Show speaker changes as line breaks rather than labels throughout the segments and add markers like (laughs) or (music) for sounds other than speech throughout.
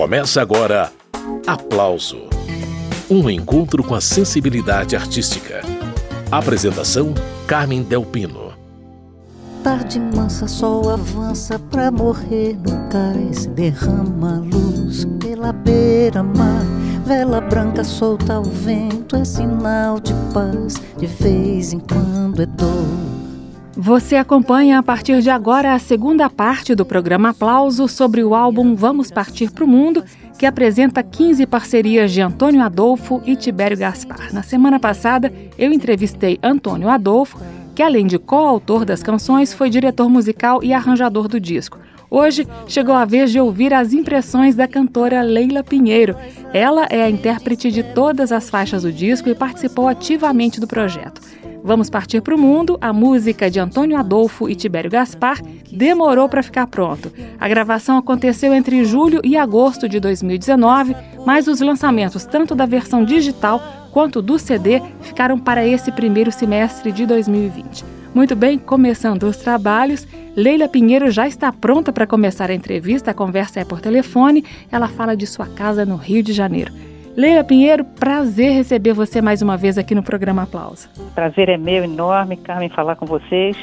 Começa agora Aplauso um encontro com a sensibilidade artística. Apresentação: Carmen Delpino.
Tarde mansa, sol avança pra morrer no cais. Derrama luz pela beira-mar. Vela branca solta ao vento é sinal de paz. De vez em quando é dor.
Você acompanha a partir de agora a segunda parte do programa Aplauso sobre o álbum Vamos Partir para o Mundo que apresenta 15 parcerias de Antônio Adolfo e Tibério Gaspar. Na semana passada, eu entrevistei Antônio Adolfo, que além de coautor das canções, foi diretor musical e arranjador do disco. Hoje chegou a vez de ouvir as impressões da cantora Leila Pinheiro. Ela é a intérprete de todas as faixas do disco e participou ativamente do projeto. Vamos Partir para o Mundo, a música de Antônio Adolfo e Tibério Gaspar, demorou para ficar pronto. A gravação aconteceu entre julho e agosto de 2019, mas os lançamentos tanto da versão digital quanto do CD ficaram para esse primeiro semestre de 2020. Muito bem, começando os trabalhos, Leila Pinheiro já está pronta para começar a entrevista. A conversa é por telefone. Ela fala de sua casa no Rio de Janeiro. Leila Pinheiro, prazer receber você mais uma vez aqui no programa Aplauso.
Prazer é meu, enorme, Carmen, falar com vocês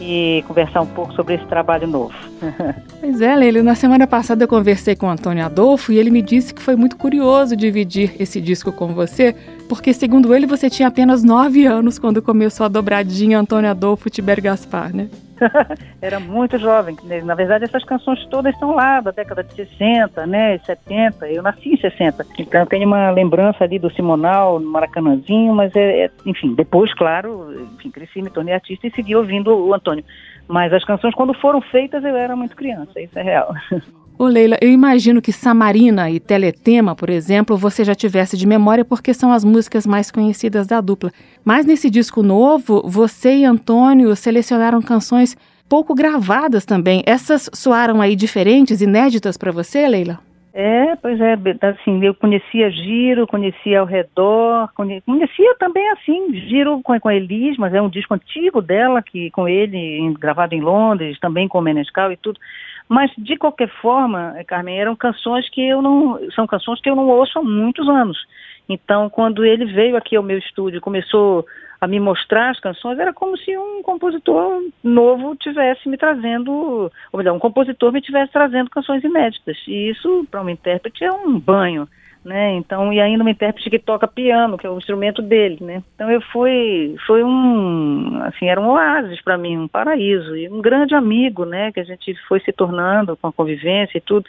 e conversar um pouco sobre esse trabalho novo. (laughs)
pois é, Leila, na semana passada eu conversei com o Antônio Adolfo e ele me disse que foi muito curioso dividir esse disco com você, porque segundo ele você tinha apenas nove anos quando começou a dobradinha Antônio Adolfo Tibério Gaspar, né? (laughs)
era muito jovem. Na verdade, essas canções todas estão lá da década de 60, né, 70. Eu nasci em 60. Então, eu tenho uma lembrança ali do Simonal, no Maracanãzinho, mas, é, é, enfim, depois, claro, enfim, cresci, me tornei artista e segui ouvindo o Antônio. Mas as canções, quando foram feitas, eu era muito criança, isso é real. (laughs)
Ô Leila, eu imagino que Samarina e Teletema, por exemplo, você já tivesse de memória porque são as músicas mais conhecidas da dupla. Mas nesse disco novo, você e Antônio selecionaram canções pouco gravadas também. Essas soaram aí diferentes, inéditas para você, Leila?
É, pois é, assim, eu conhecia Giro, conhecia ao redor, conhecia também assim, Giro com, com Elis, mas é um disco antigo dela, que com ele, gravado em Londres, também com o Menescal e tudo. Mas, de qualquer forma, Carmen, eram canções que eu não. São canções que eu não ouço há muitos anos. Então, quando ele veio aqui ao meu estúdio, começou a me mostrar as canções, era como se um compositor novo tivesse me trazendo, ou melhor, um compositor me tivesse trazendo canções inéditas. E isso, para um intérprete, é um banho né? Então, e ainda uma intérprete que toca piano, que é o instrumento dele, né? Então eu fui, foi um, assim, era um oásis para mim, um paraíso e um grande amigo, né? Que a gente foi se tornando com a convivência e tudo.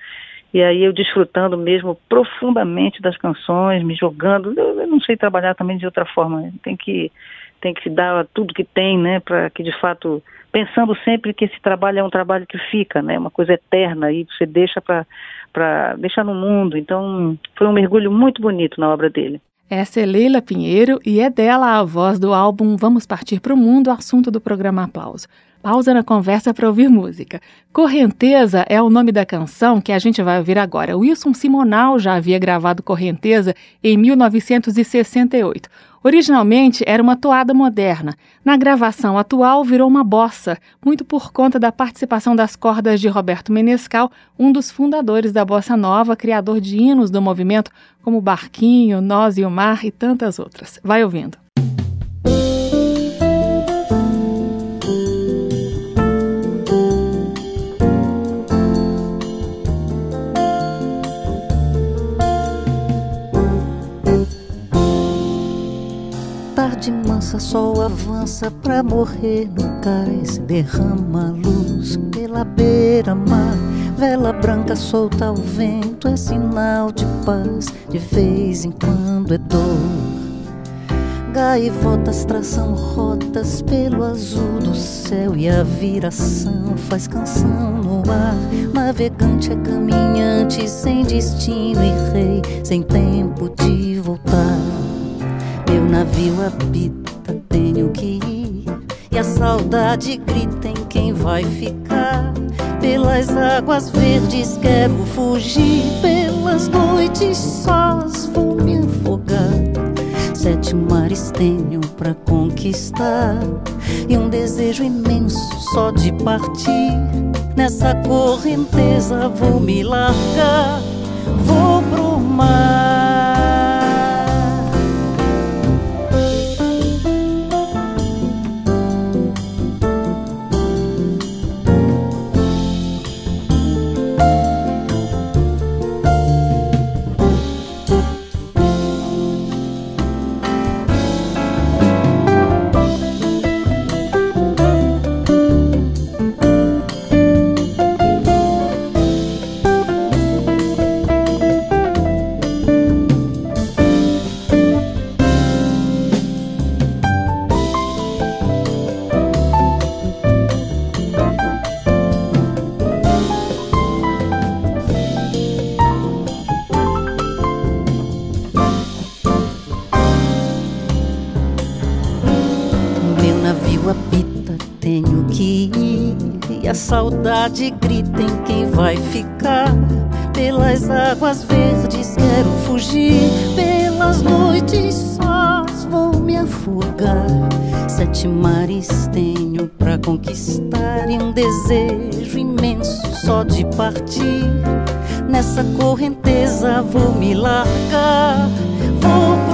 E aí eu desfrutando mesmo profundamente das canções, me jogando. Eu, eu não sei trabalhar também de outra forma. Tem que tem que dar tudo que tem, né? Para que de fato pensando sempre que esse trabalho é um trabalho que fica, né? Uma coisa eterna e você deixa para deixar no mundo. Então, foi um mergulho muito bonito na obra dele.
Essa é Leila Pinheiro e é dela a voz do álbum Vamos Partir para o Mundo, assunto do programa Aplauso. Pausa na conversa para ouvir música. Correnteza é o nome da canção que a gente vai ouvir agora. Wilson Simonal já havia gravado Correnteza em 1968. Originalmente era uma toada moderna. Na gravação atual virou uma bossa, muito por conta da participação das cordas de Roberto Menescal, um dos fundadores da bossa nova, criador de hinos do movimento como Barquinho, Nós e o Mar e tantas outras. Vai ouvindo.
Tarde mansa, sol avança pra morrer no cais. Derrama luz pela beira-mar. Vela branca solta ao vento é sinal de paz. De vez em quando é dor. Gaivotas traçam rotas pelo azul do céu e a viração faz canção no ar. Navegante é caminhante sem destino e rei, sem tempo de voltar. Meu navio habita, tenho que ir. E a saudade grita em quem vai ficar. Pelas águas verdes quero fugir. Pelas noites sós vou me afogar. Sete mares tenho pra conquistar. E um desejo imenso só de partir. Nessa correnteza vou me largar saudade grita em quem vai ficar. Pelas águas verdes quero fugir, pelas noites sós vou me afogar. Sete mares tenho pra conquistar e um desejo imenso só de partir. Nessa correnteza vou me largar, vou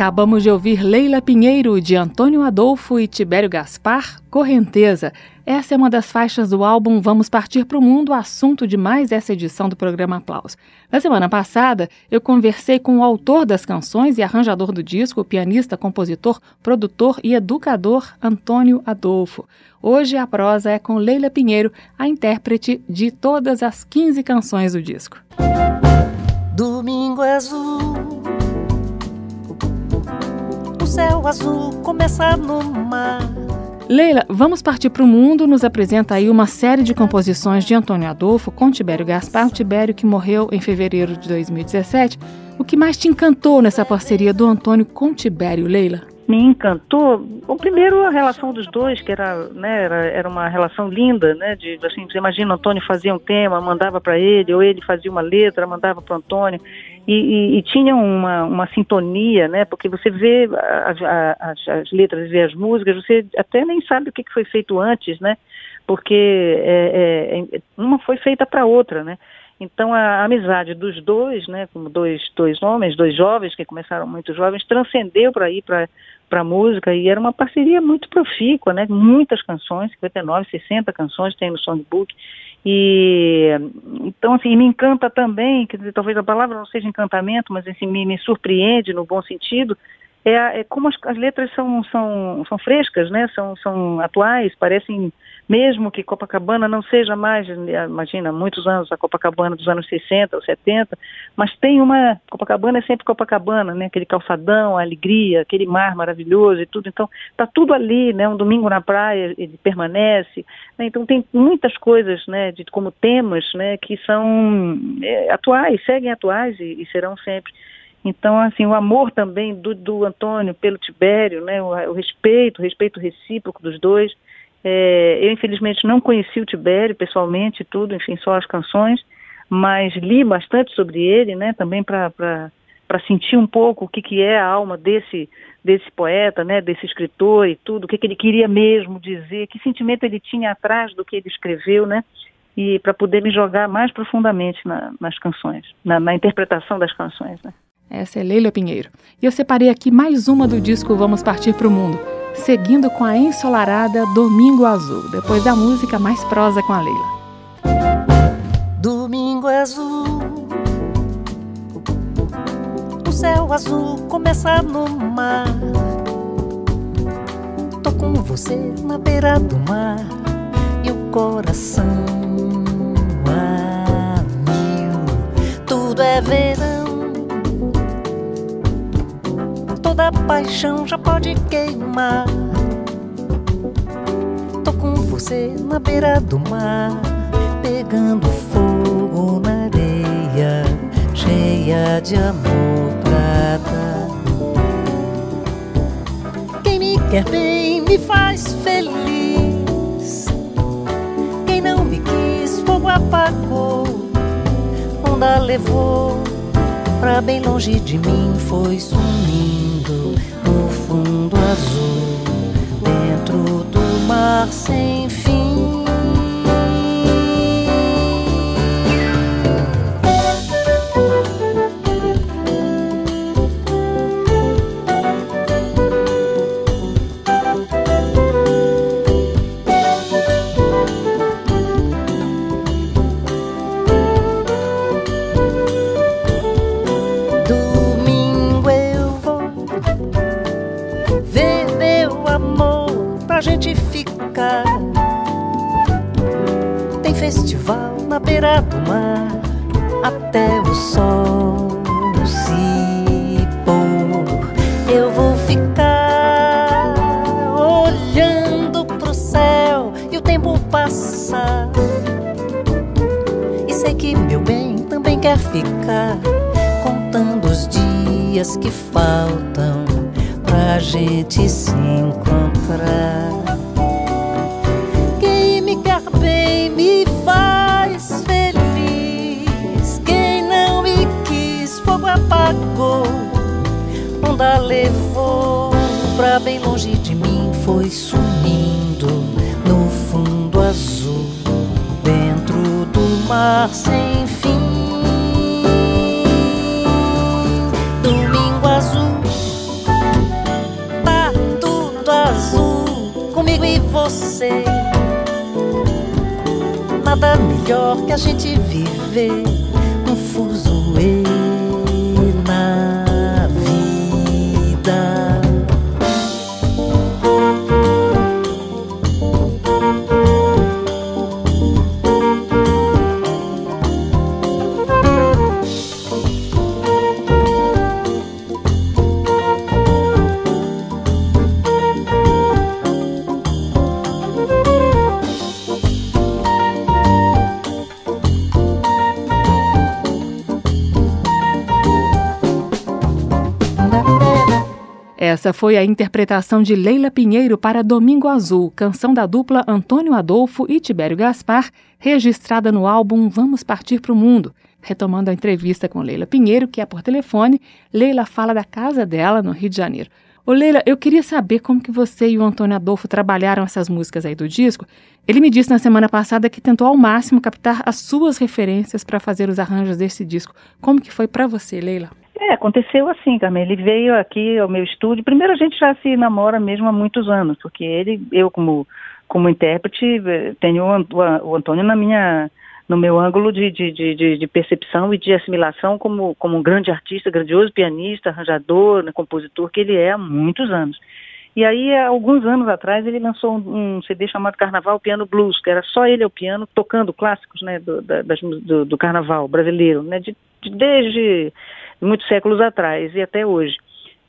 Acabamos de ouvir Leila Pinheiro, de Antônio Adolfo e Tibério Gaspar, Correnteza. Essa é uma das faixas do álbum Vamos Partir para o Mundo, assunto de mais essa edição do programa Aplausos. Na semana passada, eu conversei com o autor das canções e arranjador do disco, pianista, compositor, produtor e educador Antônio Adolfo. Hoje a prosa é com Leila Pinheiro, a intérprete de todas as 15 canções do disco.
Domingo Azul céu azul começa no mar.
Leila, vamos partir para o mundo. Nos apresenta aí uma série de composições de Antônio Adolfo com Tibério Gaspar, Tibério que morreu em fevereiro de 2017. O que mais te encantou nessa parceria do Antônio com Tibério, Leila?
me encantou, o primeiro a relação dos dois, que era, né, era, era uma relação linda, né, de assim, você imagina, o Antônio fazia um tema, mandava para ele, ou ele fazia uma letra, mandava para o Antônio, e, e, e, tinha uma, uma sintonia, né, porque você vê as, as, as letras e as músicas, você até nem sabe o que foi feito antes, né, porque é, é, é uma foi feita para outra, né, então a amizade dos dois, né, como dois, dois homens, dois jovens que começaram muito jovens, transcendeu para ir para para música. E era uma parceria muito profícua, né? Muitas canções, 59, 60 canções tem no songbook. E então assim, me encanta também, dizer, talvez a palavra não seja encantamento, mas assim, me, me surpreende no bom sentido, é, é como as, as, letras são, são, são frescas, né? São, são atuais, parecem mesmo que Copacabana não seja mais, imagina, muitos anos a Copacabana dos anos 60 ou 70, mas tem uma, Copacabana é sempre Copacabana, né, aquele calçadão, a alegria, aquele mar maravilhoso e tudo, então está tudo ali, né, um domingo na praia ele permanece, né, então tem muitas coisas, né, de, como temas, né, que são é, atuais, seguem atuais e, e serão sempre. Então, assim, o amor também do, do Antônio pelo Tibério, né, o, o respeito, o respeito recíproco dos dois, é, eu, infelizmente, não conheci o Tibério pessoalmente, tudo, enfim, só as canções, mas li bastante sobre ele, né, também para sentir um pouco o que, que é a alma desse, desse poeta, né, desse escritor e tudo, o que, que ele queria mesmo dizer, que sentimento ele tinha atrás do que ele escreveu, né, e para poder me jogar mais profundamente na, nas canções, na, na interpretação das canções, né.
Essa é Leila Pinheiro. E eu separei aqui mais uma do disco Vamos Partir para o Mundo seguindo com a ensolarada Domingo Azul, depois da música mais prosa com a Leila.
Domingo Azul, o céu azul começa no mar. Tô com você na beira do mar e o coração a mil. Tudo é verão toda paixão já pode queimar. Tô com você na beira do mar, pegando fogo na areia, cheia de amor pra dar. Quem me quer bem me faz feliz. Quem não me quis, fogo apagou, onda levou pra bem longe de mim, foi fundo azul, dentro do mar sem fim. Beira do mar até o sol se pôr. Eu vou ficar olhando pro céu e o tempo passar. E sei que meu bem também quer ficar contando os dias que faltam pra gente se
Essa foi a interpretação de Leila Pinheiro para Domingo Azul, canção da dupla Antônio Adolfo e Tibério Gaspar, registrada no álbum Vamos Partir para o Mundo. Retomando a entrevista com Leila Pinheiro, que é por telefone, Leila fala da casa dela no Rio de Janeiro. Ô Leila, eu queria saber como que você e o Antônio Adolfo trabalharam essas músicas aí do disco. Ele me disse na semana passada que tentou ao máximo captar as suas referências para fazer os arranjos desse disco. Como que foi para você, Leila?
É, aconteceu assim, Carmen. Ele veio aqui ao meu estúdio. Primeiro a gente já se namora mesmo há muitos anos, porque ele, eu como como intérprete, eh, tenho o, Antônio na minha no meu ângulo de, de, de, de, percepção e de assimilação como, como um grande artista, grandioso pianista, arranjador, né, compositor, que ele é há muitos anos. E aí, alguns anos atrás, ele lançou um, um CD chamado Carnaval Piano Blues, que era só ele ao piano, tocando clássicos né, do, da, das, do, do, carnaval brasileiro, né, de, desde muitos séculos atrás e até hoje.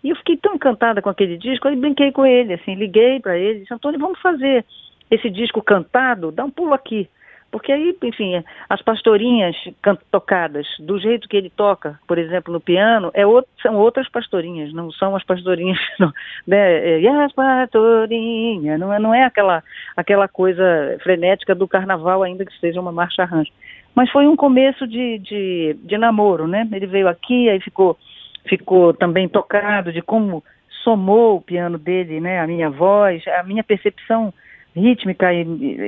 E eu fiquei tão encantada com aquele disco, aí brinquei com ele, assim, liguei para ele, disse, Antônio, vamos fazer esse disco cantado, dá um pulo aqui. Porque aí, enfim, as pastorinhas tocadas do jeito que ele toca, por exemplo, no piano, é outro, são outras pastorinhas, não são as pastorinhas, (laughs) não, né? E as pastorinhas, não é, não é aquela, aquela coisa frenética do carnaval, ainda que seja uma marcha arranjo. Mas foi um começo de, de, de namoro, né? Ele veio aqui, aí ficou, ficou também tocado de como somou o piano dele, né? A minha voz, a minha percepção rítmica e,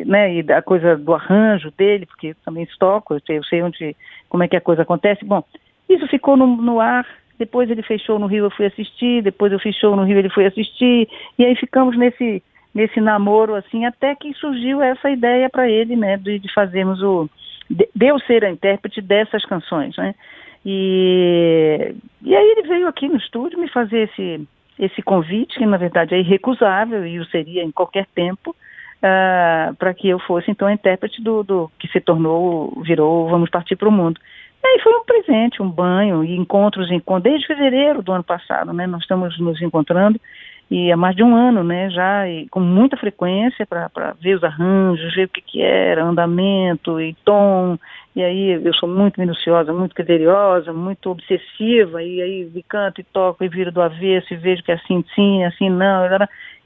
né, e a coisa do arranjo dele, porque eu também estoco, eu sei, eu sei onde, como é que a coisa acontece. Bom, isso ficou no, no ar, depois ele fechou no Rio, eu fui assistir, depois eu show no Rio, ele foi assistir, e aí ficamos nesse, nesse namoro, assim, até que surgiu essa ideia para ele, né, de, de fazermos o... De, eu ser a intérprete dessas canções, né, e, e aí ele veio aqui no estúdio me fazer esse, esse convite, que na verdade é irrecusável e o seria em qualquer tempo, uh, para que eu fosse então a intérprete do, do que se tornou, virou Vamos Partir para o Mundo. E aí foi um presente, um banho, e encontros, encontros, desde fevereiro do ano passado, né? Nós estamos nos encontrando e há mais de um ano, né, já e com muita frequência para ver os arranjos, ver o que, que era, andamento e tom, e aí eu sou muito minuciosa, muito criteriosa, muito obsessiva, e aí me canto e toco e viro do avesso e vejo que é assim sim, assim não,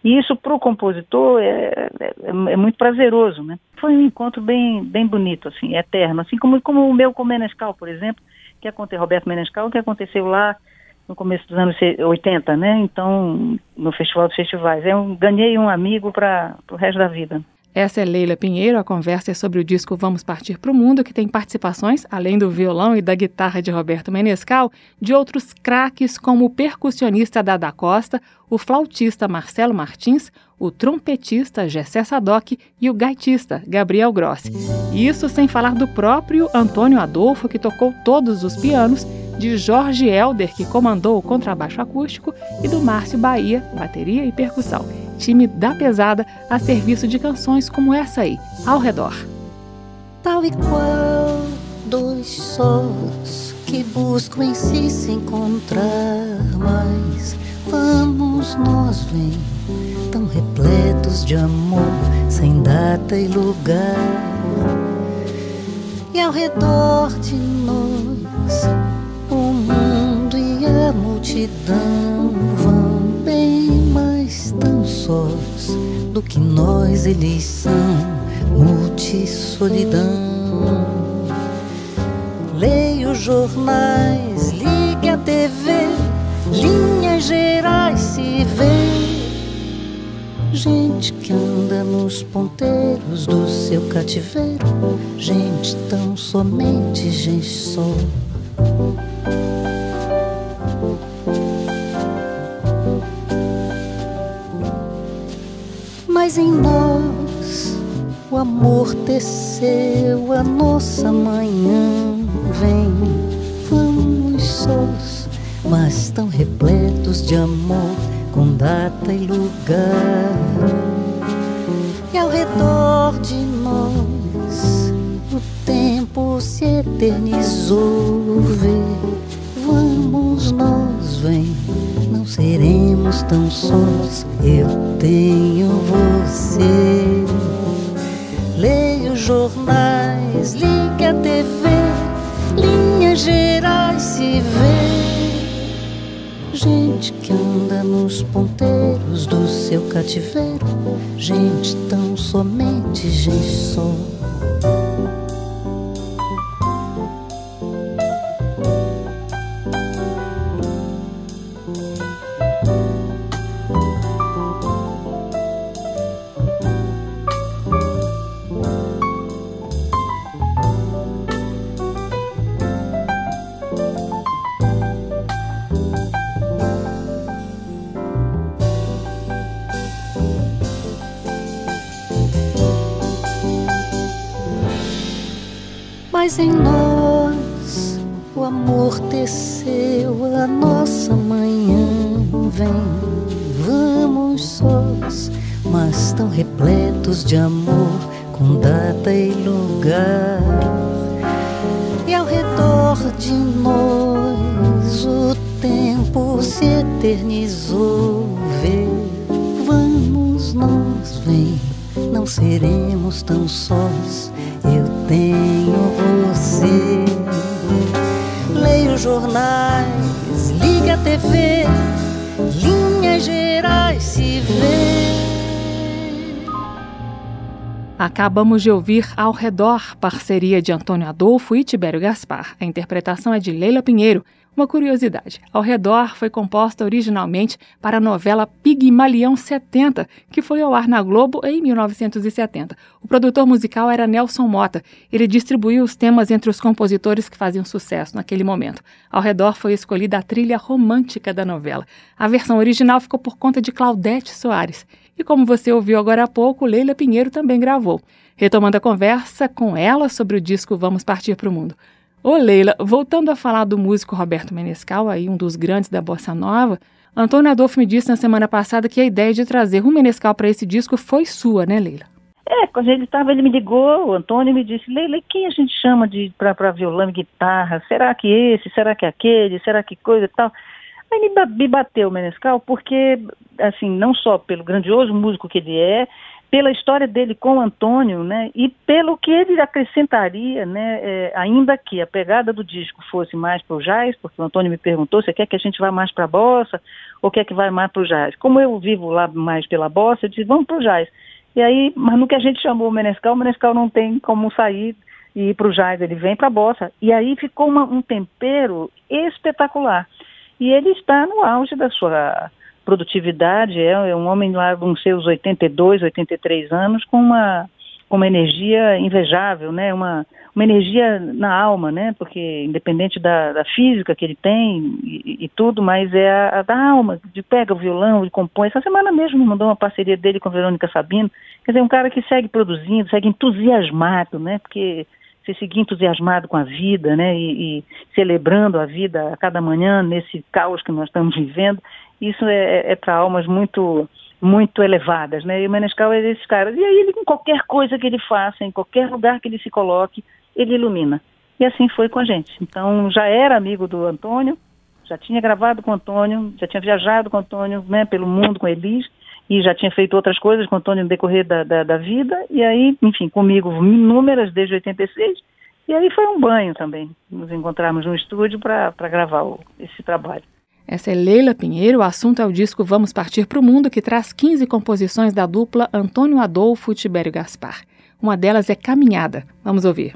e isso para o compositor é, é, é, muito prazeroso, né. Foi um encontro bem, bem bonito, assim, eterno, assim como, como o meu com Menescal, por exemplo, que aconteceu, Roberto Menescal, que aconteceu lá no começo dos anos 80, né? Então, no Festival dos Festivais. Eu ganhei um amigo para o resto da vida.
Essa é Leila Pinheiro. A conversa é sobre o disco Vamos Partir para o Mundo, que tem participações, além do violão e da guitarra de Roberto Menescal, de outros craques como o percussionista Dada Costa, o flautista Marcelo Martins, o trompetista Gessé Sadoc e o gaitista Gabriel Grossi. Isso sem falar do próprio Antônio Adolfo, que tocou todos os pianos de Jorge Helder, que comandou o contrabaixo acústico, e do Márcio Bahia, bateria e percussão. Time da pesada a serviço de canções como essa aí, Ao Redor.
Tal e qual dois sós que buscam em si se encontrar, mas vamos nós vem tão repletos de amor, sem data e lugar. E ao redor de nós a multidão vão bem mais tão sós do que nós eles são, multissolidão. Leia os jornais, ligue a TV, linhas gerais se vê. Gente que anda nos ponteiros do seu cativeiro, gente tão somente gente só. Mas em nós o amor teceu a nossa manhã. Vem, vamos sós, mas tão repletos de amor, com data e lugar. E ao redor de nós o tempo se eternizou. Vê, vamos nós, vem seremos tão sós. Eu tenho você. Leia os jornais, ligue a TV, linhas gerais se vê. Que anda nos ponteiros do seu cativeiro, gente tão somente gente só. Mas em nós o amor teceu a nossa manhã. Vem, vamos sós, mas tão repletos de amor, com data e lugar. E ao redor de nós o tempo se eternizou. Vê, vamos nós, vem, não seremos tão sós. Jornais, liga a TV, linhas gerais se vê.
Acabamos de ouvir Ao Redor, parceria de Antônio Adolfo e Tibério Gaspar. A interpretação é de Leila Pinheiro uma curiosidade: Ao Redor foi composta originalmente para a novela Pigmalião 70, que foi ao ar na Globo em 1970. O produtor musical era Nelson Mota. Ele distribuiu os temas entre os compositores que faziam sucesso naquele momento. Ao Redor foi escolhida a trilha romântica da novela. A versão original ficou por conta de Claudete Soares. E como você ouviu agora há pouco, Leila Pinheiro também gravou. Retomando a conversa com ela sobre o disco Vamos Partir para o Mundo. Ô Leila, voltando a falar do músico Roberto Menescal, aí um dos grandes da bossa nova, Antônio Adolfo me disse na semana passada que a ideia de trazer o Menescal para esse disco foi sua, né, Leila?
É, quando ele estava, ele me ligou, o Antônio me disse, Leila, quem a gente chama de para violão e guitarra? Será que esse? Será que aquele? Será que coisa e tal? Aí me, me bateu o Menescal porque, assim, não só pelo grandioso músico que ele é, pela história dele com Antônio, né, e pelo que ele acrescentaria, né, é, ainda que a pegada do disco fosse mais para o jazz, porque o Antônio me perguntou se quer que a gente vá mais para a bossa ou quer que vá mais para o jazz. Como eu vivo lá mais pela bossa, eu disse, vamos para o jazz. E aí, mas no que a gente chamou o Menescal, o Menescal não tem como sair e ir para o jazz, ele vem para a bossa. E aí ficou uma, um tempero espetacular. E ele está no auge da sua produtividade, é, é um homem lá com seus 82, 83 anos, com uma, com uma energia invejável, né? Uma, uma energia na alma, né? Porque independente da, da física que ele tem e, e tudo, mas é a, a, da alma, de pega o violão e compõe. Essa semana mesmo mandou uma parceria dele com a Verônica Sabino. Quer dizer, um cara que segue produzindo, segue entusiasmado, né? Porque se seguir entusiasmado com a vida, né, e, e, celebrando a vida a cada manhã nesse caos que nós estamos vivendo, isso é, é, é para almas muito muito elevadas, né? E o Menescal é desses caras. E aí ele, em qualquer coisa que ele faça, em qualquer lugar que ele se coloque, ele ilumina. E assim foi com a gente. Então, já era amigo do Antônio, já tinha gravado com o Antônio, já tinha viajado com o Antônio, né, pelo mundo com Elis, e já tinha feito outras coisas com o Antônio no decorrer da, da, da vida, e aí, enfim, comigo inúmeras desde 86, e aí foi um banho também, nos encontrarmos no estúdio para gravar o, esse trabalho.
Essa é Leila Pinheiro, o assunto é o disco Vamos Partir para o Mundo, que traz 15 composições da dupla Antônio Adolfo e Tibério Gaspar. Uma delas é Caminhada. Vamos ouvir.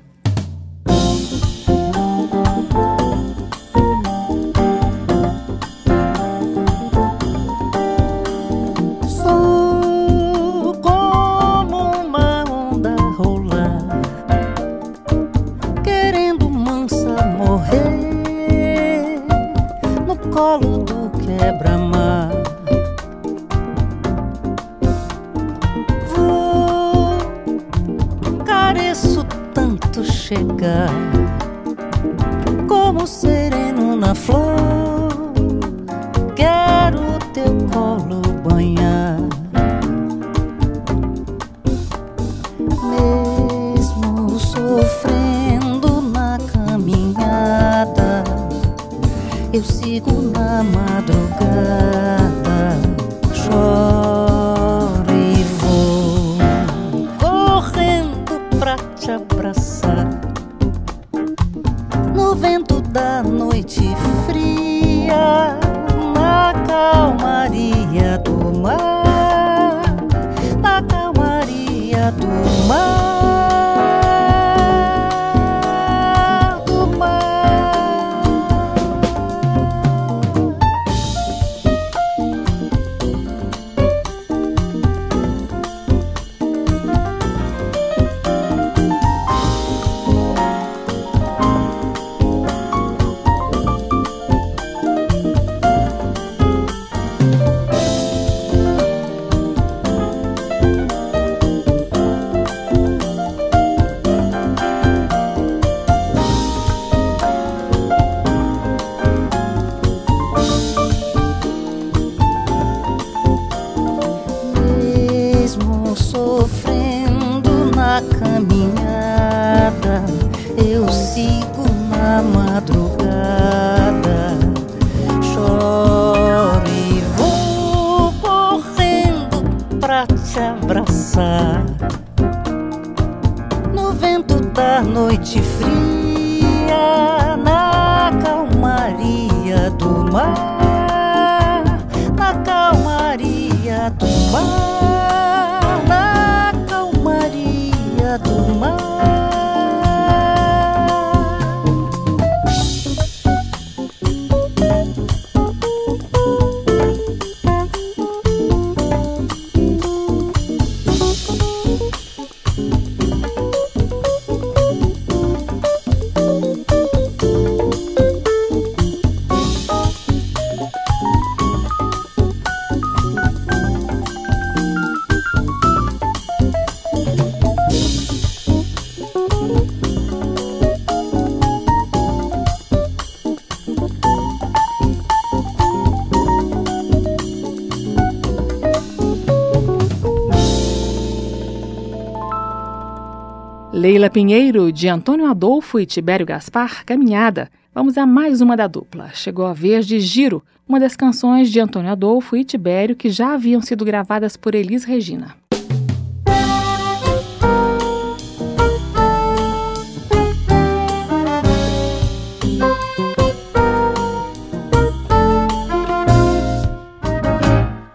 Leila Pinheiro, de Antônio Adolfo e Tibério Gaspar, Caminhada.
Vamos a mais uma da dupla. Chegou a vez de Giro, uma das canções de Antônio Adolfo e Tibério que já haviam sido gravadas por Elis Regina.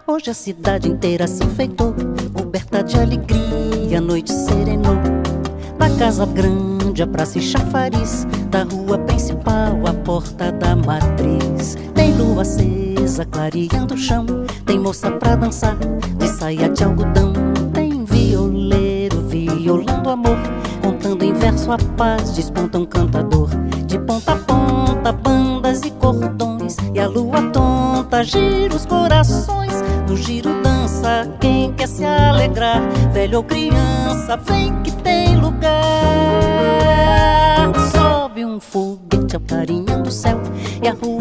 Hoje a cidade inteira se enfeitou, coberta de alegria, a noite serenou. Da casa grande, a praça e chafariz, da rua principal, a porta da matriz. Tem lua acesa, clareando o chão, tem moça pra dançar, de saia de algodão. Tem violeiro, violando amor, contando em verso a paz, desponta um cantador. De ponta a ponta, bandas e cordões, e a lua tonta gira os corações no giro dança quem quer se alegrar, velho ou criança, vem que tem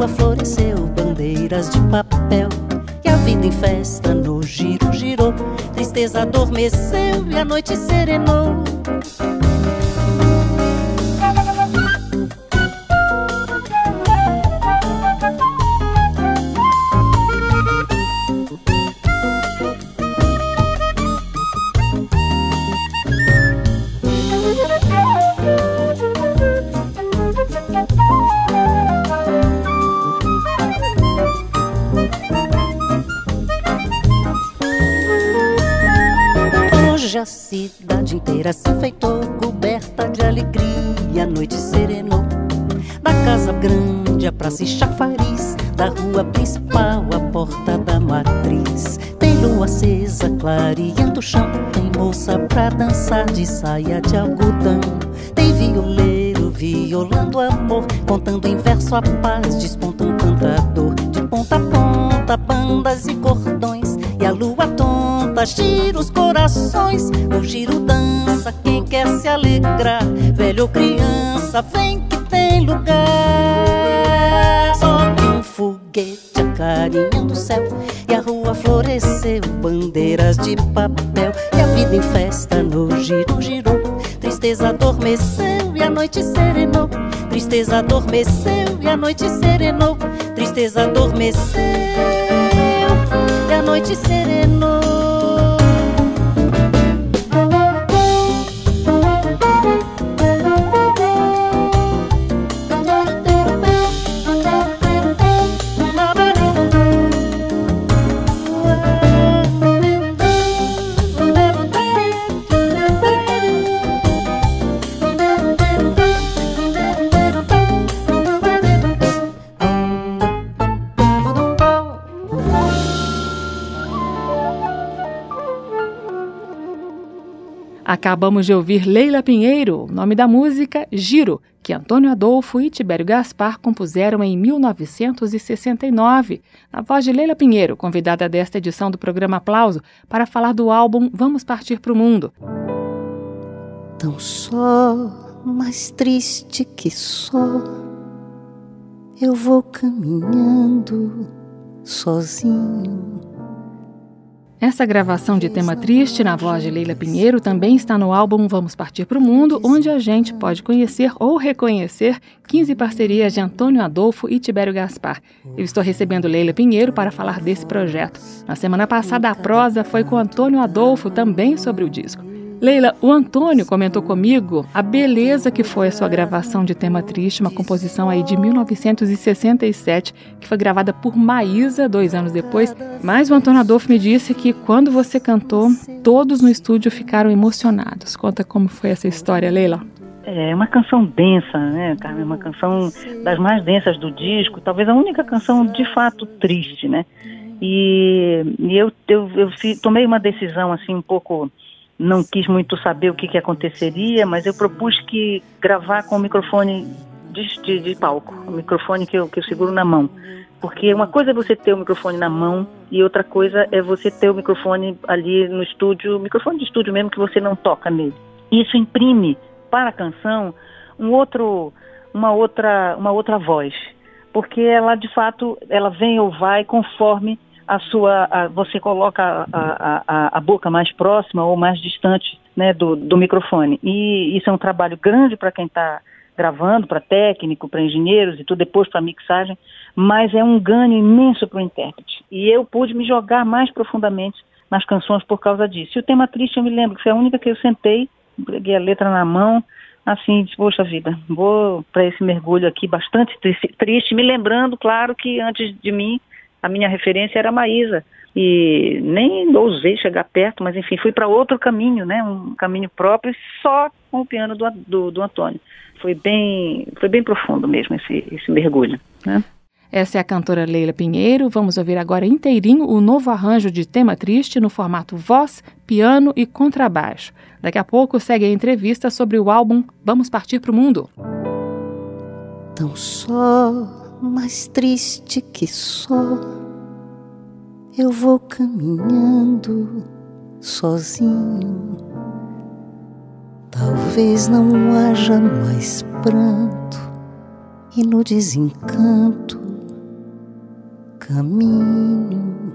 a rua floresceu, bandeiras de papel. E a vida em festa no giro girou, tristeza adormeceu e a noite serenou. De saia de algodão. Tem violeiro, violando amor, contando em verso a paz, desponta um cantador. De ponta a ponta, bandas e cordões, e a lua tonta gira os corações. O giro dança quem quer se alegrar, velho ou criança, vem que tem lugar. Floresceu, bandeiras de papel, e a vida em festa no giro girou. Tristeza adormeceu e a noite serenou. Tristeza adormeceu e a noite serenou. Tristeza adormeceu e a noite serenou.
Acabamos de ouvir Leila Pinheiro, nome da música Giro, que Antônio Adolfo e Tibério Gaspar compuseram em 1969, na voz de Leila Pinheiro, convidada desta edição do programa Aplauso, para falar do álbum Vamos Partir para o Mundo.
Tão só, mais triste que só, eu vou caminhando sozinho
essa gravação de tema triste na voz de Leila Pinheiro também está no álbum Vamos Partir para o Mundo, onde a gente pode conhecer ou reconhecer 15 parcerias de Antônio Adolfo e Tibério Gaspar. Eu estou recebendo Leila Pinheiro para falar desse projeto. Na semana passada, a prosa foi com Antônio Adolfo também sobre o disco. Leila, o Antônio comentou comigo a beleza que foi a sua gravação de Tema Triste, uma composição aí de 1967, que foi gravada por Maísa dois anos depois. Mas o Antônio Adolfo me disse que quando você cantou, todos no estúdio ficaram emocionados. Conta como foi essa história, Leila.
É uma canção densa, né, Carmen? Uma canção das mais densas do disco, talvez a única canção de fato triste, né? E, e eu, eu, eu tomei uma decisão assim um pouco não quis muito saber o que, que aconteceria, mas eu propus que gravar com o microfone de, de, de, palco, o microfone que eu, que eu seguro na mão. Porque uma coisa é você ter o microfone na mão e outra coisa é você ter o microfone ali no estúdio, microfone de estúdio mesmo que você não toca nele. Isso imprime para a canção um outro, uma outra, uma outra voz, porque ela de fato ela vem ou vai conforme a sua, a, você coloca a, a, a, boca mais próxima ou mais distante né, do, do microfone. E isso é um trabalho grande para quem está gravando para técnico, para engenheiros e tudo, depois para mixagem, mas é um ganho imenso para o intérprete. E eu pude me jogar mais profundamente nas canções por causa disso. E o tema triste, eu me lembro que foi a única que eu sentei, peguei a letra na mão, assim, disse, poxa vida, vou para esse mergulho aqui bastante triste, triste, me lembrando, claro, que antes de mim, a minha referência era a Maísa, e nem ousei chegar perto, mas enfim, fui para outro caminho, né, um caminho próprio, só com o piano do, do, do Antônio. Foi bem, foi bem profundo mesmo esse, esse mergulho, né.
Essa é a cantora Leila Pinheiro. Vamos ouvir agora inteirinho o novo arranjo de tema triste no formato voz, piano e contrabaixo. Daqui a pouco segue a entrevista sobre o álbum Vamos Partir para o Mundo.
Tão só, mais triste que só, eu vou caminhando sozinho. Talvez não haja mais pranto e no desencanto caminho,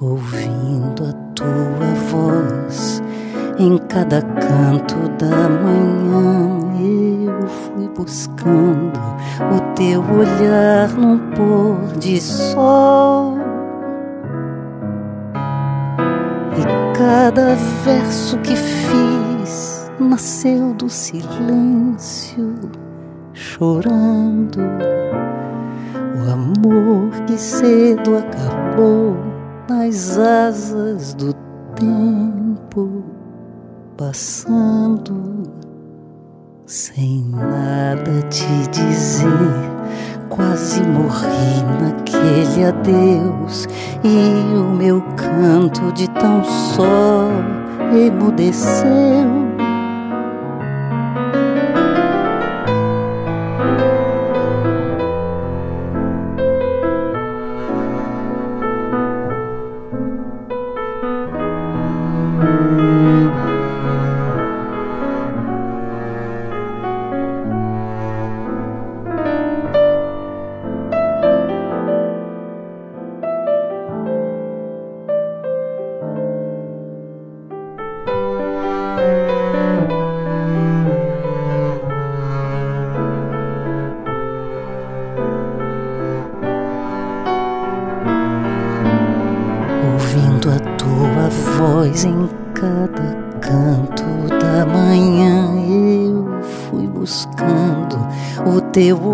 ouvindo a tua voz em cada canto da manhã. Eu fui buscando o teu olhar num pôr de sol. E cada verso que fiz nasceu do silêncio, chorando o amor que cedo acabou nas asas do tempo, passando sem nada te dizer. Quase morri naquele adeus e o meu canto de tão só emudeceu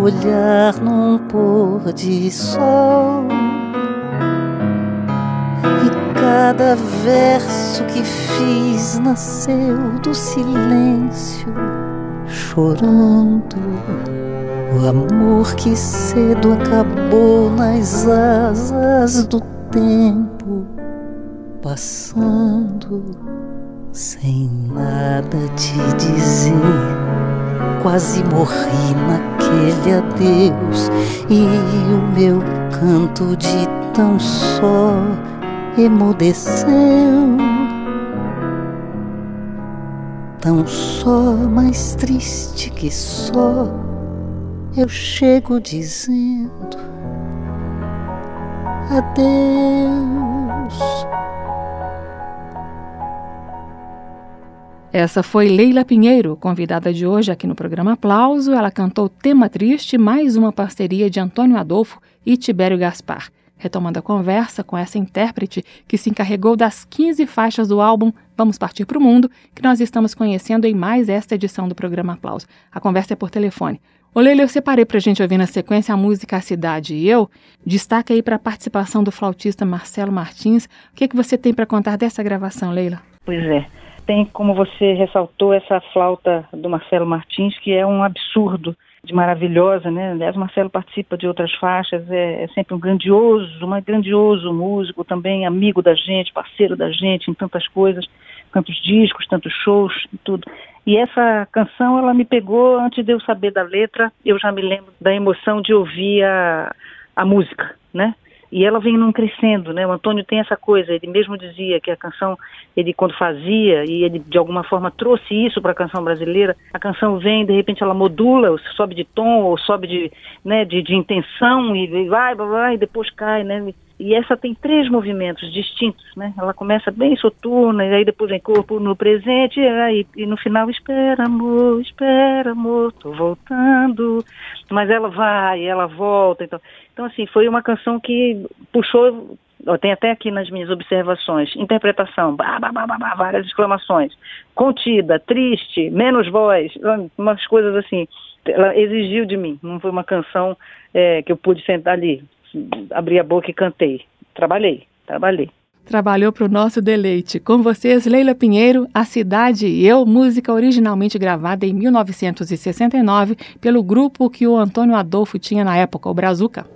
olhar num pôr de sol. E cada verso que fiz nasceu do silêncio, chorando. O amor que cedo acabou nas asas do tempo, passando sem nada te dizer. Quase morri na aquele adeus e o meu canto de tão só emudeceu. Tão só, mais triste que só, eu chego dizendo adeus.
Essa foi Leila Pinheiro, convidada de hoje aqui no programa Aplauso. Ela cantou Tema Triste, mais uma parceria de Antônio Adolfo e Tibério Gaspar. Retomando a conversa com essa intérprete que se encarregou das 15 faixas do álbum Vamos Partir para o Mundo, que nós estamos conhecendo em mais esta edição do programa Aplauso. A conversa é por telefone. Ô Leila, eu separei para a gente ouvir na sequência a música A Cidade e Eu. Destaca aí para a participação do flautista Marcelo Martins. O que, é que você tem para contar dessa gravação, Leila?
Pois é tem, como você ressaltou, essa flauta do Marcelo Martins, que é um absurdo de maravilhosa, né? Aliás, Marcelo participa de outras faixas, é, é, sempre um grandioso, um grandioso músico, também amigo da gente, parceiro da gente em tantas coisas, tantos discos, tantos shows e tudo. E essa canção, ela me pegou antes de eu saber da letra, eu já me lembro da emoção de ouvir a, a música, né? E ela vem num crescendo, né? O Antônio tem essa coisa, ele mesmo dizia que a canção, ele quando fazia, e ele de alguma forma trouxe isso para a canção brasileira, a canção vem, de repente ela modula, sobe de tom, ou sobe de, né, de, de intenção, e vai, vai, vai, e depois cai, né? Essa tem três movimentos distintos, né? Ela começa bem soturna, e aí depois vem corpo no presente, e, aí, e no final, espera amor, espera amor, tô voltando. Mas ela vai, ela volta. Então, então assim, foi uma canção que puxou tem até aqui nas minhas observações, interpretação, bah, bah, bah, bah, várias exclamações, contida, triste, menos voz, umas coisas assim. Ela exigiu de mim, não foi uma canção é, que eu pude sentar ali, abrir a boca e cantei. Trabalhei, trabalhei.
Trabalhou para o nosso deleite. Com vocês, Leila Pinheiro, A Cidade e Eu, música originalmente gravada em 1969 pelo grupo que o Antônio Adolfo tinha na época, o Brazuca.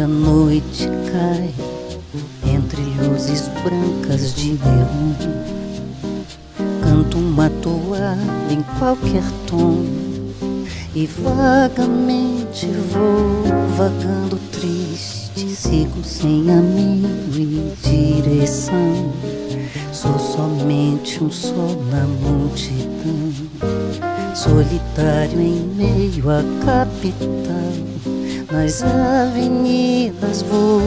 A noite cai entre luzes brancas de neon. Canto uma toada em qualquer tom e vagamente vou vagando triste, sigo sem amigo e direção. Sou somente um sol na multidão, solitário em meio à capital nas avenidas vou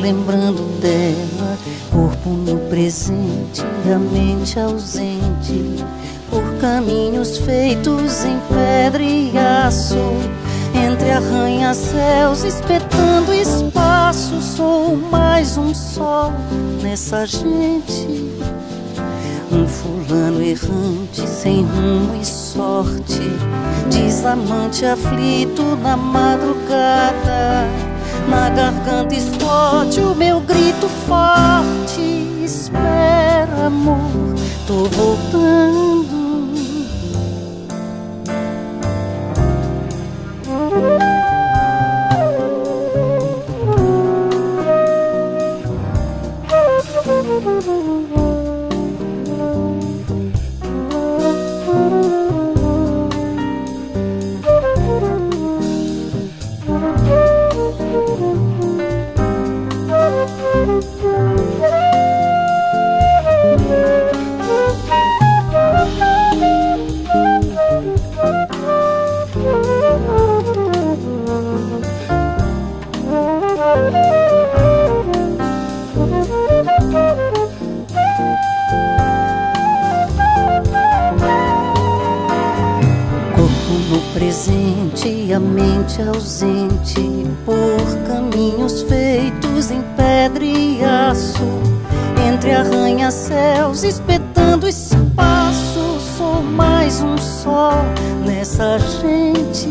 lembrando dela, corpo no presente, a mente ausente, por caminhos feitos em pedra e aço, entre arranha-céus, espetando espaço, sou mais um sol nessa gente um fulano errante, sem rumo e sorte, desamante aflito na madrugada. Na garganta explode o meu grito forte. Espera, amor, tô voltando. A mente ausente, por caminhos feitos em pedra e aço, entre arranha-céus, espetando espaço, sou mais um sol nessa gente.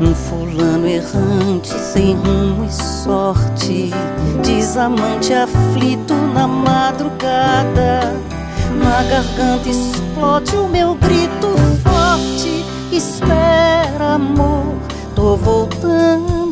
Um fulano errante, sem rumo e sorte, desamante aflito na madrugada. Na garganta explode o meu grito forte Espera, amor, tô voltando.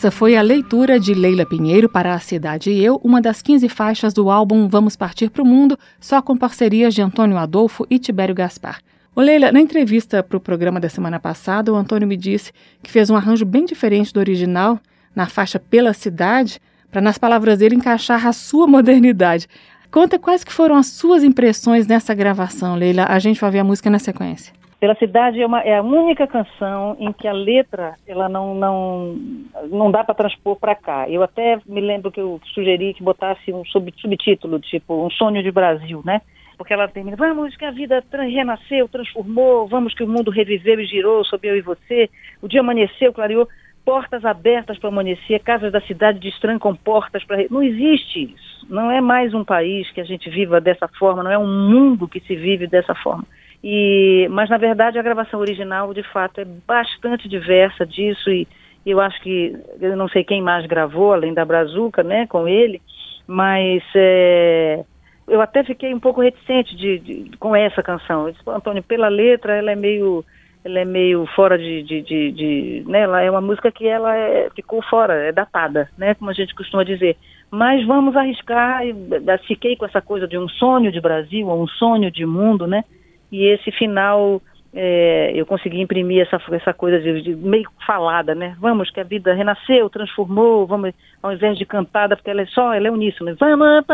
Essa foi a leitura de Leila Pinheiro para A Cidade e Eu, uma das 15 faixas do álbum Vamos Partir para o Mundo, só com parcerias de Antônio Adolfo e Tibério Gaspar. O Leila, na entrevista para o programa da semana passada, o Antônio me disse que fez um arranjo bem diferente do original, na faixa Pela Cidade, para, nas palavras dele, encaixar a sua modernidade. Conta quais que foram as suas impressões nessa gravação, Leila. A gente vai ver a música na sequência.
Pela Cidade é, uma, é a única canção em que a letra ela não não não dá para transpor para cá. Eu até me lembro que eu sugeri que botasse um sub, subtítulo tipo Um Sonho de Brasil, né? porque ela termina, vamos que a vida renasceu, transformou, vamos que o mundo reviveu e girou sobre eu e você, o dia amanheceu, clareou, portas abertas para amanhecer, casas da cidade destrancam portas para... Não existe isso, não é mais um país que a gente viva dessa forma, não é um mundo que se vive dessa forma. E, mas, na verdade, a gravação original, de fato, é bastante diversa disso e eu acho que, eu não sei quem mais gravou, além da Brazuca, né, com ele, mas... É, eu até fiquei um pouco reticente de, de, com essa canção. Eu disse, Antônio, pela letra, ela é meio ela é meio fora de, de, de, de, né? Ela é uma música que ela é, ficou fora, é datada, né? Como a gente costuma dizer. Mas vamos arriscar. Fiquei com essa coisa de um sonho de Brasil, ou um sonho de mundo, né? E esse final é, eu consegui imprimir essa, essa coisa de, de, meio falada, né? Vamos, que a vida renasceu, transformou, vamos, ao invés de cantada, porque ela é só, ela é uníssona. Vamos,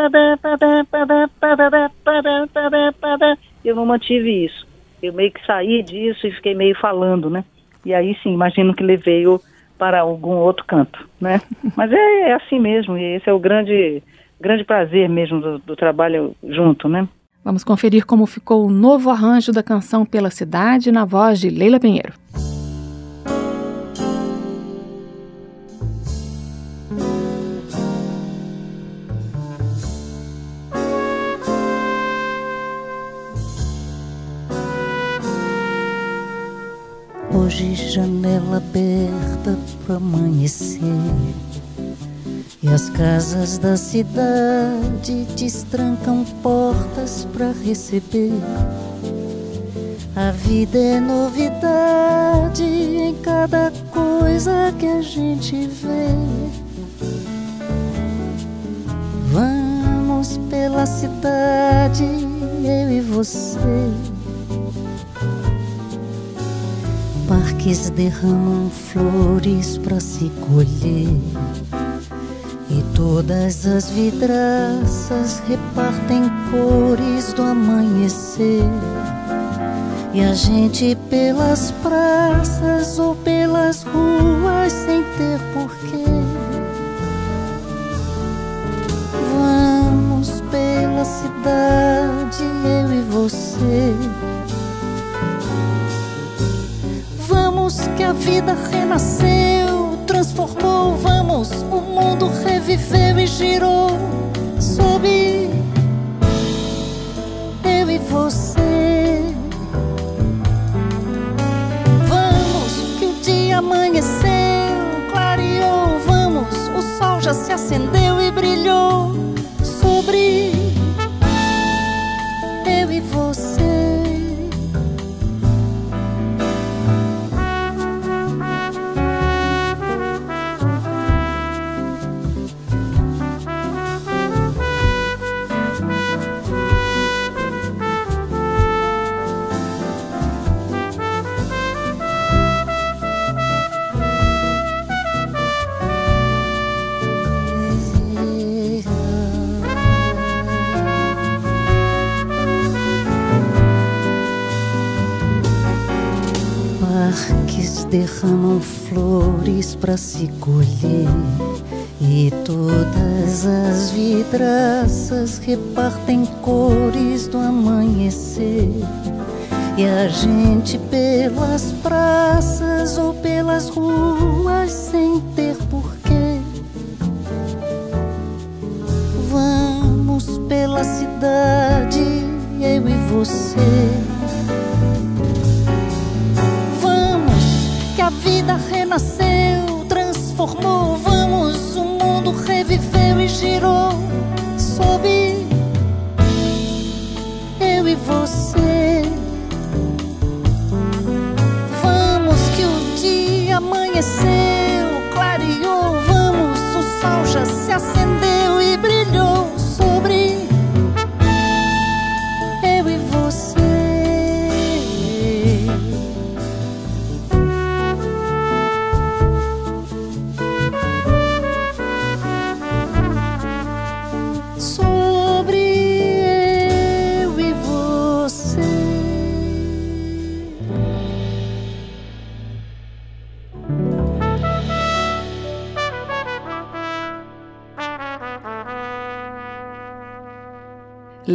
eu não mantive isso. Eu meio que saí disso e fiquei meio falando, né? E aí sim, imagino que levei-o para algum outro canto, né? Mas é, é, assim mesmo, e esse é o grande, grande prazer mesmo do, do trabalho junto, né?
Vamos conferir como ficou o novo arranjo da canção Pela Cidade na voz de Leila Pinheiro.
Hoje janela aberta pro amanhecer e as casas da cidade destrancam portas para receber. A vida é novidade em cada coisa que a gente vê. Vamos pela cidade, eu e você. Parques derramam flores para se colher todas as vidraças repartem cores do amanhecer. E a gente pelas praças ou pelas ruas sem ter porquê. Vamos pela cidade, eu e você. Vamos que a vida renasceu, transformou, vamos, o mundo reviveu e girou sob eu e você. Vamos, que o dia amanheceu, clareou. Vamos, o sol já se acendeu e brilhou sobre derramam flores para se colher. E todas as vidraças repartem cores do amanhecer. E a gente pelas praças ou pelas ruas sem ter porquê. Vamos pela cidade, eu e você vida renasceu, transformou, vamos, o mundo reviveu e girou sob eu e você.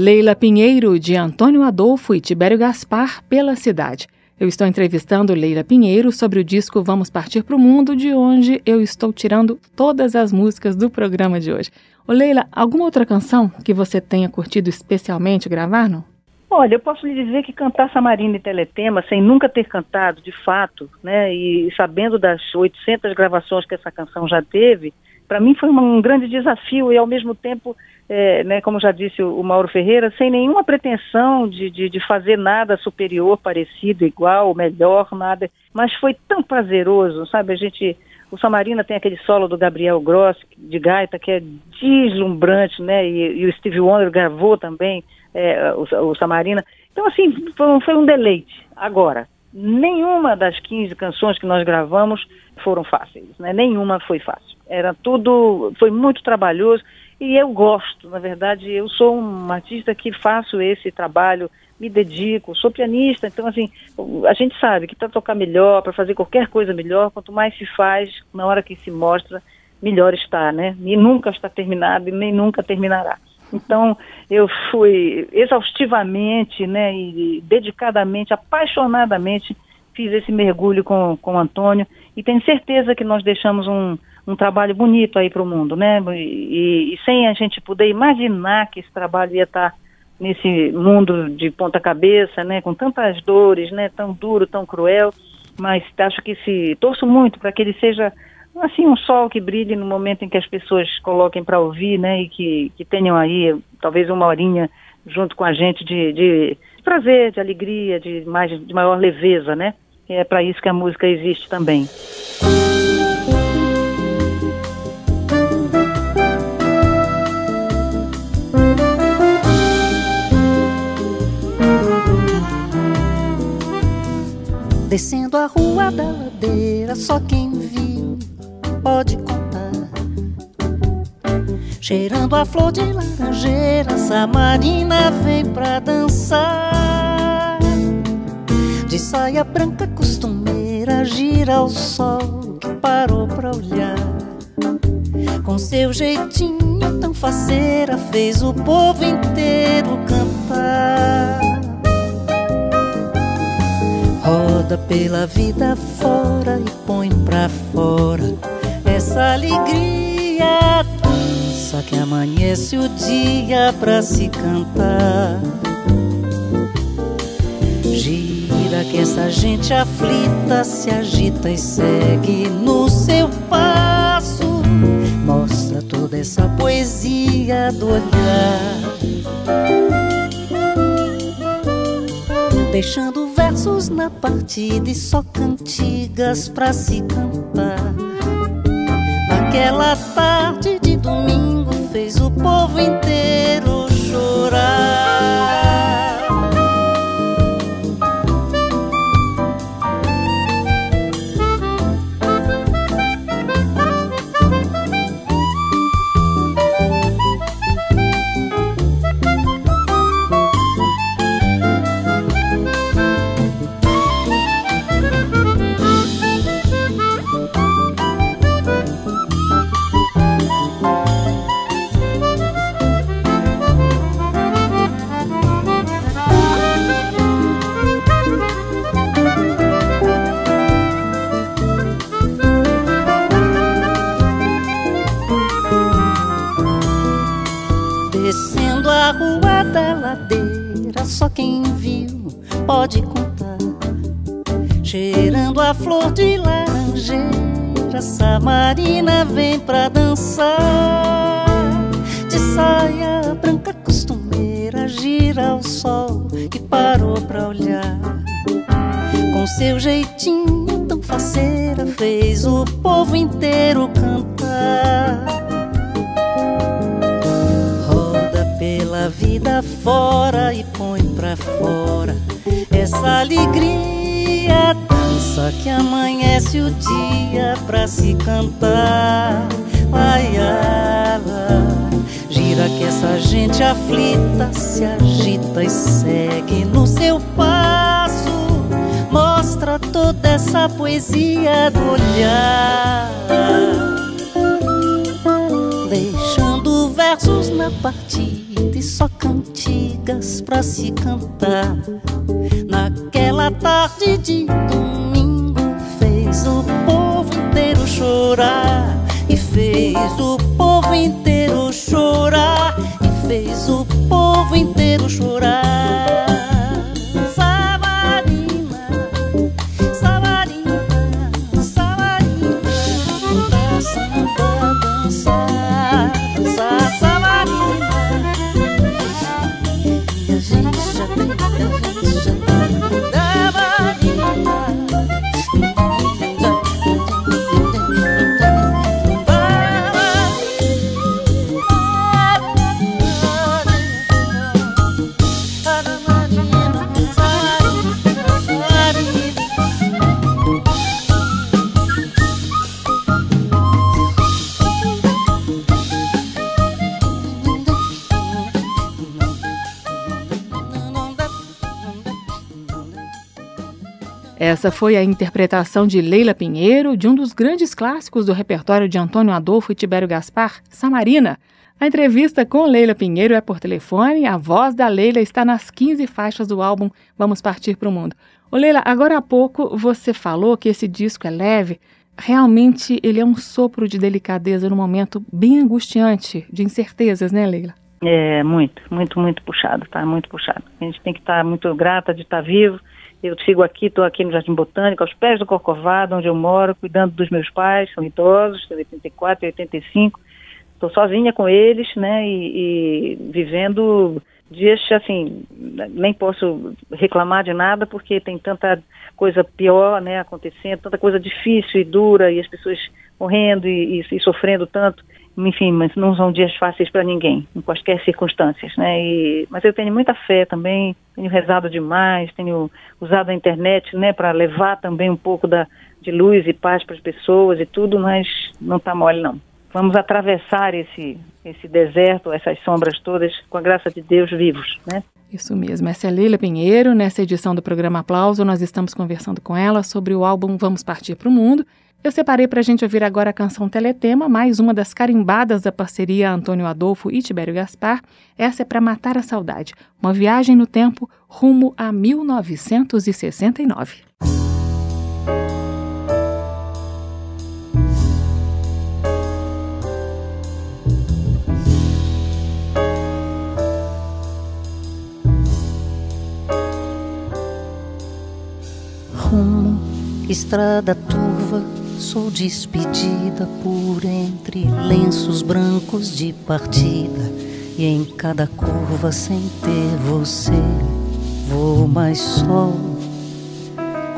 Leila Pinheiro, de Antônio Adolfo e Tibério Gaspar, pela cidade. Eu estou entrevistando Leila Pinheiro sobre o disco Vamos Partir para o Mundo, de onde eu estou tirando todas as músicas do programa de hoje. Ô Leila, alguma outra canção que você tenha curtido especialmente gravar, não?
Olha, eu posso lhe dizer que cantar Samarina e Teletema, sem nunca ter cantado de fato, né, e sabendo das 800 gravações que essa canção já teve, para mim foi um grande desafio e ao mesmo tempo é, né, como já disse o, Mauro Ferreira, sem nenhuma pretensão de, de, de, fazer nada superior, parecido, igual, melhor, nada. Mas foi tão prazeroso, sabe? A gente, o Samarina tem aquele solo do Gabriel Gross de gaita que é deslumbrante, né? E, e o Steve Wonder gravou também é, o, o, Samarina. Então assim foi, foi um deleite. Agora, nenhuma das 15 canções que nós gravamos foram fáceis, né? Nenhuma foi fácil. Era tudo, foi muito trabalhoso e eu gosto, na verdade, eu sou um artista que faço esse trabalho, me dedico, sou pianista, então assim, a gente sabe que para tocar melhor, para fazer qualquer coisa melhor, quanto mais se faz, na hora que se mostra, melhor está, né? E nunca está terminado e nem nunca terminará. Então, eu fui exaustivamente, né, e dedicadamente, apaixonadamente, fiz esse mergulho com, com o Antônio e tenho certeza que nós deixamos um, um trabalho bonito aí para o mundo, né? E, e, sem a gente poder imaginar que esse trabalho ia estar tá nesse mundo de ponta cabeça, né? Com tantas dores, né? Tão duro, tão cruel, mas acho que se torço muito para que ele seja assim um sol que brilhe no momento em que as pessoas coloquem para ouvir, né? E que, que tenham aí talvez uma horinha junto com a gente de, de prazer, de alegria, de mais de maior leveza, né? É para isso que a música existe também.
Descendo a rua da ladeira, só quem viu pode contar. Cheirando a flor de laranjeira, Samarina vem pra dançar. De saia branca costumeira, gira ao sol que parou pra olhar. Com seu jeitinho tão faceira, fez o povo inteiro cantar. Roda pela vida fora e põe pra fora essa alegria. Dança que amanhece o dia pra se cantar. Gira que essa gente aflita se agita e segue no seu passo. Mostra toda essa poesia do olhar. Deixando versos na partida e só cantigas pra se cantar. Naquela tarde de domingo fez o povo inteiro pode contar. Cheirando a flor de laranjeira, Samarina vem pra dançar. De saia branca costumeira, gira o sol que parou pra olhar. Com seu jeitinho tão faceira, fez o povo inteiro cantar. Vida fora e põe pra fora essa alegria dança que amanhece o dia pra se cantar. Ai, gira que essa gente aflita se agita e segue no seu passo. Mostra toda essa poesia do olhar, deixando o versos na partida e só cantigas pra se cantar. Naquela tarde de domingo fez o povo inteiro chorar e fez o povo inteiro chorar e fez o povo inteiro chorar.
Essa foi a interpretação de Leila Pinheiro de um dos grandes clássicos do repertório de Antônio Adolfo e Tibério Gaspar, Samarina. A entrevista com Leila Pinheiro é por telefone. A voz da Leila está nas 15 faixas do álbum Vamos Partir para o Mundo. Ô Leila, agora há pouco você falou que esse disco é leve. Realmente ele é um sopro de delicadeza num momento bem angustiante, de incertezas, né, Leila?
É, muito, muito, muito puxado, tá? Muito puxado. A gente tem que estar muito grata de estar vivo eu sigo aqui, estou aqui no Jardim Botânico, aos pés do Corcovado, onde eu moro, cuidando dos meus pais, são idosos, têm 84 e 85. Estou sozinha com eles, né, e, e vivendo dias assim, nem posso reclamar de nada porque tem tanta coisa pior, né, acontecendo, tanta coisa difícil e dura e as pessoas morrendo e, e, e sofrendo tanto enfim, mas não são dias fáceis para ninguém, em quaisquer circunstâncias, né? E, mas eu tenho muita fé também, tenho rezado demais, tenho usado a internet, né, para levar também um pouco da, de luz e paz para as pessoas e tudo, mas não está mole não. Vamos atravessar esse esse deserto, essas sombras todas, com a graça de Deus vivos, né?
Isso mesmo. Essa é Leila Pinheiro. Nessa edição do programa Aplauso, nós estamos conversando com ela sobre o álbum Vamos Partir para o Mundo, eu separei para a gente ouvir agora a canção Teletema, mais uma das carimbadas da parceria Antônio Adolfo e Tibério Gaspar. Essa é para matar a saudade, uma viagem no tempo rumo a 1969.
Rumo, estrada turva Sou despedida por entre lenços brancos de partida E em cada curva sem ter você Vou mais só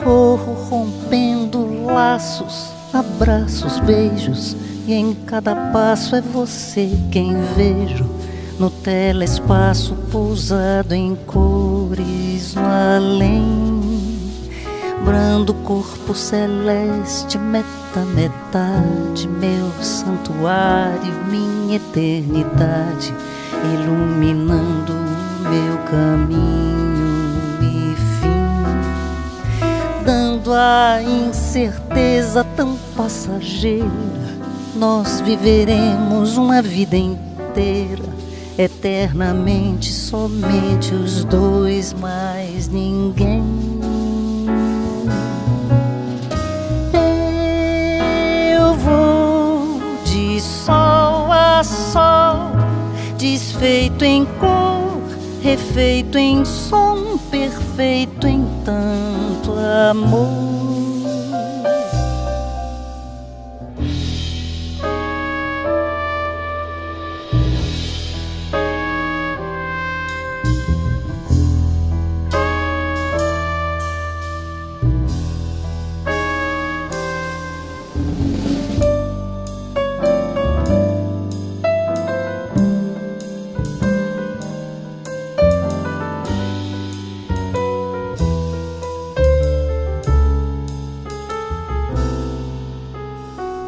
Corro rompendo laços, abraços, beijos E em cada passo é você quem vejo. No telespaço pousado em cores no além brando corpo celeste, meta, metade, meu santuário, minha eternidade, iluminando o meu caminho e fim, dando a incerteza tão passageira. Nós viveremos uma vida inteira, eternamente, somente os dois, mais ninguém. Sol, desfeito em cor, refeito em som, perfeito em tanto amor.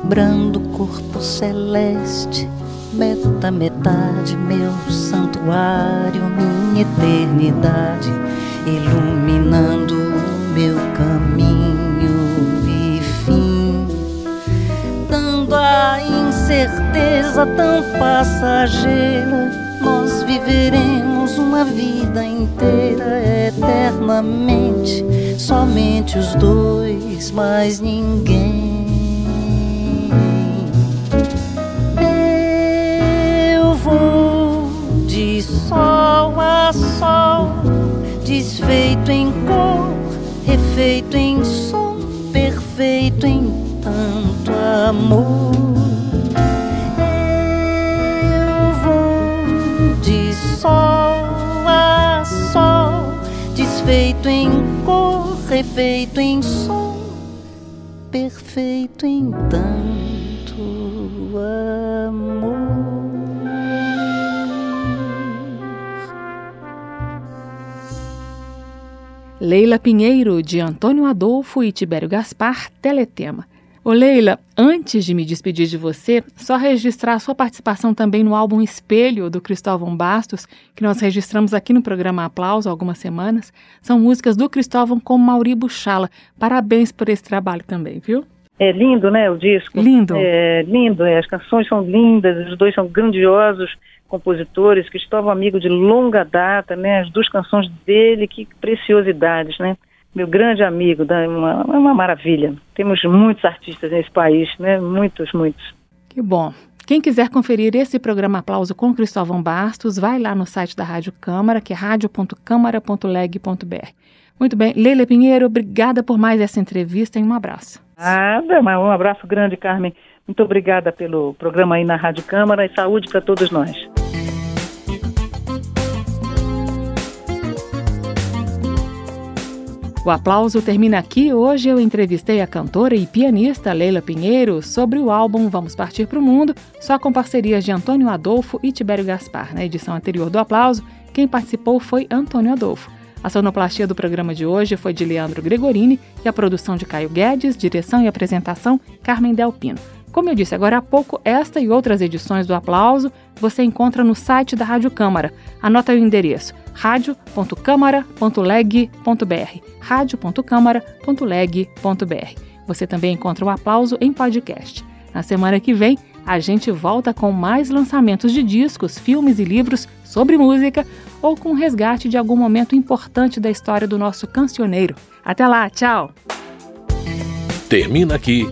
Brando corpo celeste, meta metade, meu santuário, minha eternidade, iluminando o meu caminho e fim, dando a incerteza certeza tão passageira. Nós viveremos uma vida inteira eternamente, somente os dois, mais ninguém. Sol a sol, desfeito em cor, refeito em som, perfeito em tanto amor. Eu vou de sol a sol, desfeito em cor, refeito em som, perfeito em tanto
Leila Pinheiro, de Antônio Adolfo e Tibério Gaspar, Teletema. Ô Leila, antes de me despedir de você, só registrar a sua participação também no álbum Espelho, do Cristóvão Bastos, que nós registramos aqui no programa Aplauso há algumas semanas. São músicas do Cristóvão com Mauri Buchala. Parabéns por esse trabalho também, viu?
É lindo, né, o disco?
Lindo.
É lindo, é, as canções são lindas, os dois são grandiosos compositores, Cristóvão amigo de longa data, né, as duas canções dele, que preciosidades, né? Meu grande amigo, é uma, uma maravilha. Temos muitos artistas nesse país, né, muitos, muitos.
Que bom. Quem quiser conferir esse programa Aplauso com Cristóvão Bastos, vai lá no site da Rádio Câmara, que é radio.câmara.leg.br. Muito bem. Leila Pinheiro, obrigada por mais essa entrevista e um abraço.
Nada, mas um abraço grande, Carmen. Muito obrigada pelo programa aí na Rádio Câmara e saúde para todos nós.
O aplauso termina aqui. Hoje eu entrevistei a cantora e pianista Leila Pinheiro sobre o álbum Vamos Partir para o Mundo, só com parcerias de Antônio Adolfo e Tibério Gaspar. Na edição anterior do aplauso, quem participou foi Antônio Adolfo. A sonoplastia do programa de hoje foi de Leandro Gregorini e a produção de Caio Guedes, direção e apresentação Carmen Delpino. Como eu disse agora há pouco, esta e outras edições do Aplauso você encontra no site da Rádio Câmara. Anota o endereço radio.câmara.leg.br radio.câmara.leg.br Você também encontra o Aplauso em podcast. Na semana que vem, a gente volta com mais lançamentos de discos, filmes e livros sobre música ou com resgate de algum momento importante da história do nosso cancioneiro. Até lá, tchau!
Termina aqui.